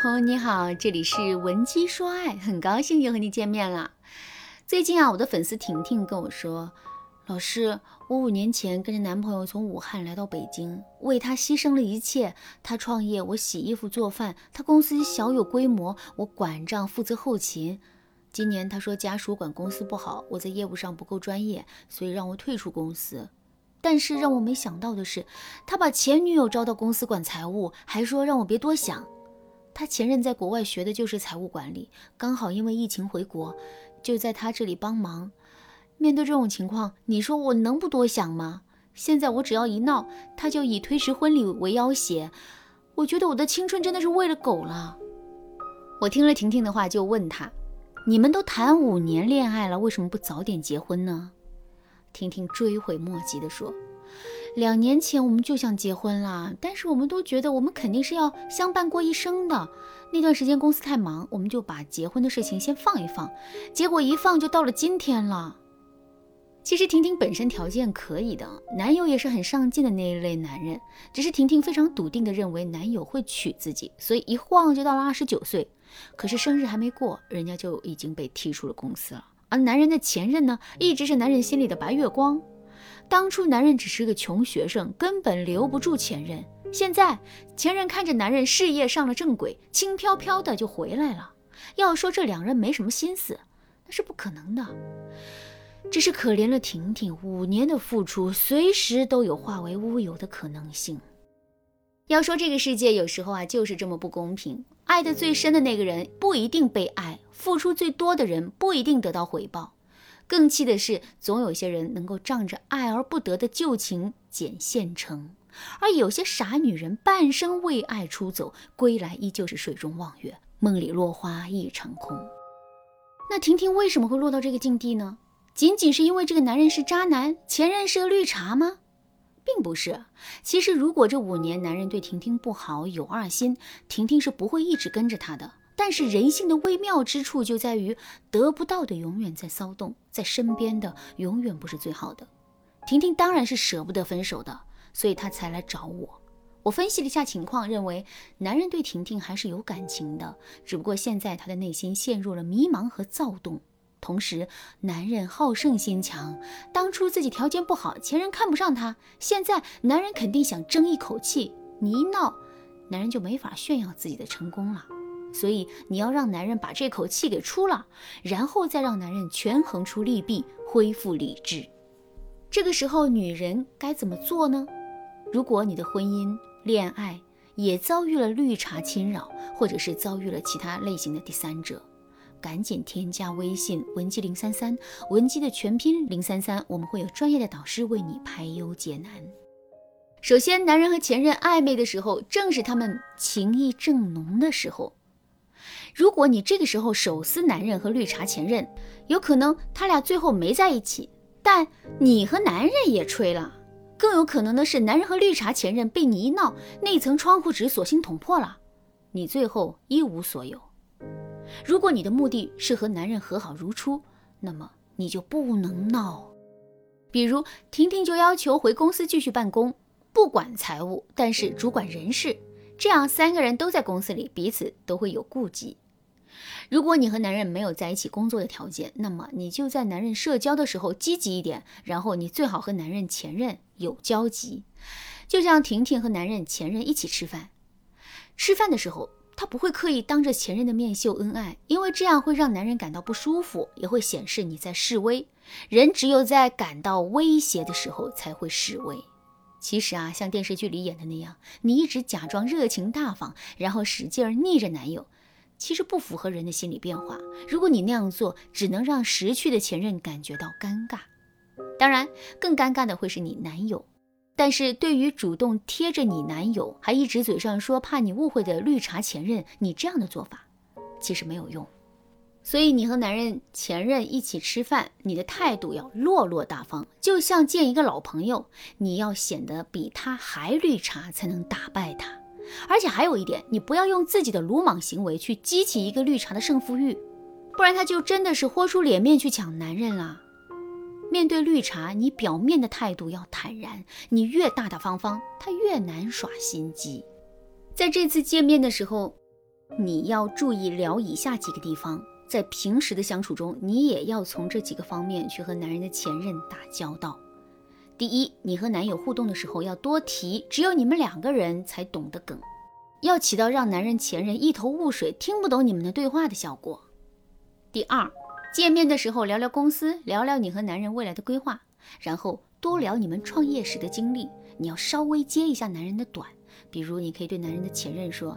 朋友你好，这里是文姬说爱，很高兴又和你见面了。最近啊，我的粉丝婷婷跟我说，老师，我五年前跟着男朋友从武汉来到北京，为他牺牲了一切。他创业，我洗衣服做饭；他公司小有规模，我管账负责后勤。今年他说家属管公司不好，我在业务上不够专业，所以让我退出公司。但是让我没想到的是，他把前女友招到公司管财务，还说让我别多想。他前任在国外学的就是财务管理，刚好因为疫情回国，就在他这里帮忙。面对这种情况，你说我能不多想吗？现在我只要一闹，他就以推迟婚礼为要挟。我觉得我的青春真的是喂了狗了。我听了婷婷的话，就问他：“你们都谈五年恋爱了，为什么不早点结婚呢？”婷婷追悔莫及地说。两年前我们就想结婚了，但是我们都觉得我们肯定是要相伴过一生的。那段时间公司太忙，我们就把结婚的事情先放一放。结果一放就到了今天了。其实婷婷本身条件可以的，男友也是很上进的那一类男人，只是婷婷非常笃定的认为男友会娶自己，所以一晃就到了二十九岁。可是生日还没过，人家就已经被踢出了公司了。而男人的前任呢，一直是男人心里的白月光。当初男人只是个穷学生，根本留不住前任。现在前任看着男人事业上了正轨，轻飘飘的就回来了。要说这两人没什么心思，那是不可能的。只是可怜了婷婷，五年的付出，随时都有化为乌有的可能性。要说这个世界有时候啊，就是这么不公平。爱得最深的那个人不一定被爱，付出最多的人不一定得到回报。更气的是，总有些人能够仗着爱而不得的旧情捡现成，而有些傻女人半生为爱出走，归来依旧是水中望月，梦里落花一场空。那婷婷为什么会落到这个境地呢？仅仅是因为这个男人是渣男，前任是个绿茶吗？并不是。其实，如果这五年男人对婷婷不好，有二心，婷婷是不会一直跟着他的。但是人性的微妙之处就在于，得不到的永远在骚动，在身边的永远不是最好的。婷婷当然是舍不得分手的，所以她才来找我。我分析了一下情况，认为男人对婷婷还是有感情的，只不过现在他的内心陷入了迷茫和躁动。同时，男人好胜心强，当初自己条件不好，前任看不上他，现在男人肯定想争一口气。你一闹，男人就没法炫耀自己的成功了。所以你要让男人把这口气给出了，然后再让男人权衡出利弊，恢复理智。这个时候，女人该怎么做呢？如果你的婚姻、恋爱也遭遇了绿茶侵扰，或者是遭遇了其他类型的第三者，赶紧添加微信文姬零三三，文姬的全拼零三三，我们会有专业的导师为你排忧解难。首先，男人和前任暧昧的时候，正是他们情意正浓的时候。如果你这个时候手撕男人和绿茶前任，有可能他俩最后没在一起，但你和男人也吹了。更有可能的是，男人和绿茶前任被你一闹，那层窗户纸索性捅破了，你最后一无所有。如果你的目的是和男人和好如初，那么你就不能闹。比如婷婷就要求回公司继续办公，不管财务，但是主管人事，这样三个人都在公司里，彼此都会有顾忌。如果你和男人没有在一起工作的条件，那么你就在男人社交的时候积极一点，然后你最好和男人前任有交集。就像婷婷和男人前任一起吃饭，吃饭的时候她不会刻意当着前任的面秀恩爱，因为这样会让男人感到不舒服，也会显示你在示威。人只有在感到威胁的时候才会示威。其实啊，像电视剧里演的那样，你一直假装热情大方，然后使劲儿逆着男友。其实不符合人的心理变化。如果你那样做，只能让识趣的前任感觉到尴尬。当然，更尴尬的会是你男友。但是对于主动贴着你男友，还一直嘴上说怕你误会的绿茶前任，你这样的做法其实没有用。所以你和男人前任一起吃饭，你的态度要落落大方，就像见一个老朋友，你要显得比他还绿茶，才能打败他。而且还有一点，你不要用自己的鲁莽行为去激起一个绿茶的胜负欲，不然他就真的是豁出脸面去抢男人了。面对绿茶，你表面的态度要坦然，你越大大方方，他越难耍心机。在这次见面的时候，你要注意聊以下几个地方，在平时的相处中，你也要从这几个方面去和男人的前任打交道。第一，你和男友互动的时候要多提只有你们两个人才懂的梗，要起到让男人前任一头雾水、听不懂你们的对话的效果。第二，见面的时候聊聊公司，聊聊你和男人未来的规划，然后多聊你们创业时的经历。你要稍微接一下男人的短，比如你可以对男人的前任说：“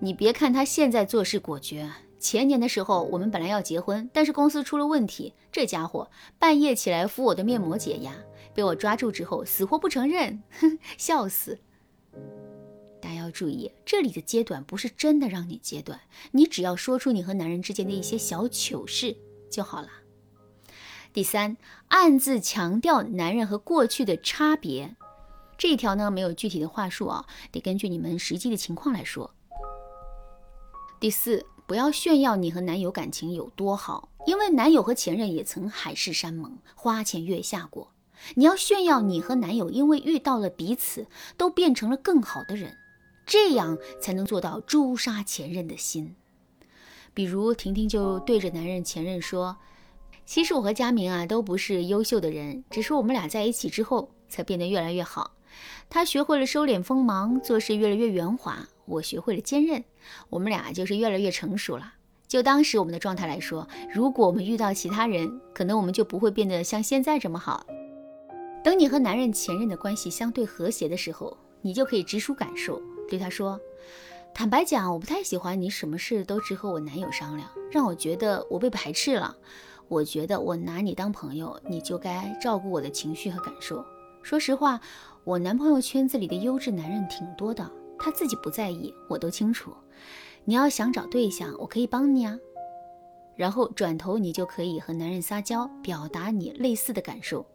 你别看他现在做事果决，前年的时候我们本来要结婚，但是公司出了问题，这家伙半夜起来敷我的面膜解压。”被我抓住之后，死活不承认，哼，笑死！大家要注意，这里的揭短不是真的让你揭短，你只要说出你和男人之间的一些小糗事就好了。第三，暗自强调男人和过去的差别，这一条呢没有具体的话术啊，得根据你们实际的情况来说。第四，不要炫耀你和男友感情有多好，因为男友和前任也曾海誓山盟、花前月下过。你要炫耀你和男友因为遇到了彼此，都变成了更好的人，这样才能做到诛杀前任的心。比如婷婷就对着男人前任说：“其实我和佳明啊都不是优秀的人，只是我们俩在一起之后才变得越来越好。他学会了收敛锋芒，做事越来越圆滑；我学会了坚韧，我们俩就是越来越成熟了。就当时我们的状态来说，如果我们遇到其他人，可能我们就不会变得像现在这么好。”等你和男人前任的关系相对和谐的时候，你就可以直抒感受，对他说：“坦白讲，我不太喜欢你什么事都只和我男友商量，让我觉得我被排斥了。我觉得我拿你当朋友，你就该照顾我的情绪和感受。说实话，我男朋友圈子里的优质男人挺多的，他自己不在意，我都清楚。你要想找对象，我可以帮你啊。然后转头你就可以和男人撒娇，表达你类似的感受。”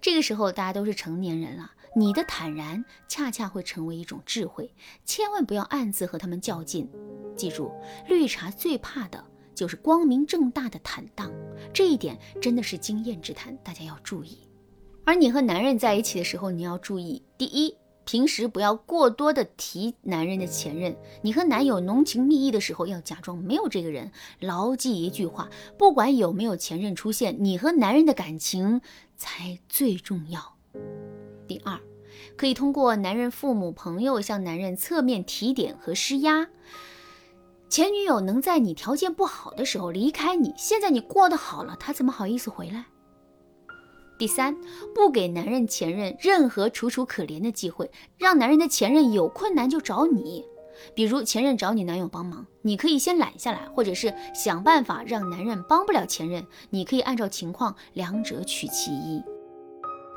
这个时候，大家都是成年人了，你的坦然恰恰会成为一种智慧。千万不要暗自和他们较劲。记住，绿茶最怕的就是光明正大的坦荡，这一点真的是经验之谈，大家要注意。而你和男人在一起的时候，你要注意：第一，平时不要过多的提男人的前任。你和男友浓情蜜意的时候，要假装没有这个人。牢记一句话：不管有没有前任出现，你和男人的感情。才最重要。第二，可以通过男人父母、朋友向男人侧面提点和施压。前女友能在你条件不好的时候离开你，现在你过得好了，她怎么好意思回来？第三，不给男人前任任何楚楚可怜的机会，让男人的前任有困难就找你。比如前任找你男友帮忙，你可以先揽下来，或者是想办法让男人帮不了前任，你可以按照情况两者取其一。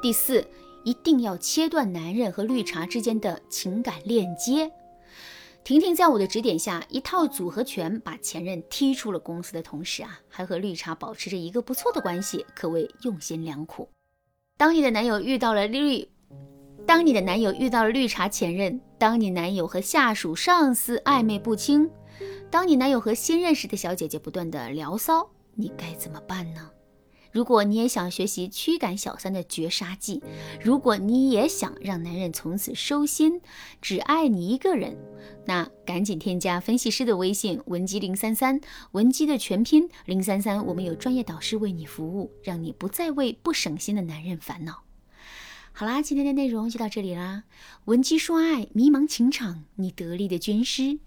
第四，一定要切断男人和绿茶之间的情感链接。婷婷在我的指点下，一套组合拳把前任踢出了公司的同时啊，还和绿茶保持着一个不错的关系，可谓用心良苦。当你的男友遇到了绿。当你的男友遇到了绿茶前任，当你男友和下属、上司暧昧不清，当你男友和新认识的小姐姐不断的聊骚，你该怎么办呢？如果你也想学习驱赶小三的绝杀技，如果你也想让男人从此收心，只爱你一个人，那赶紧添加分析师的微信文姬零三三，文姬的全拼零三三，我们有专业导师为你服务，让你不再为不省心的男人烦恼。好啦，今天的内容就到这里啦。文姬说爱，迷茫情场，你得力的军师。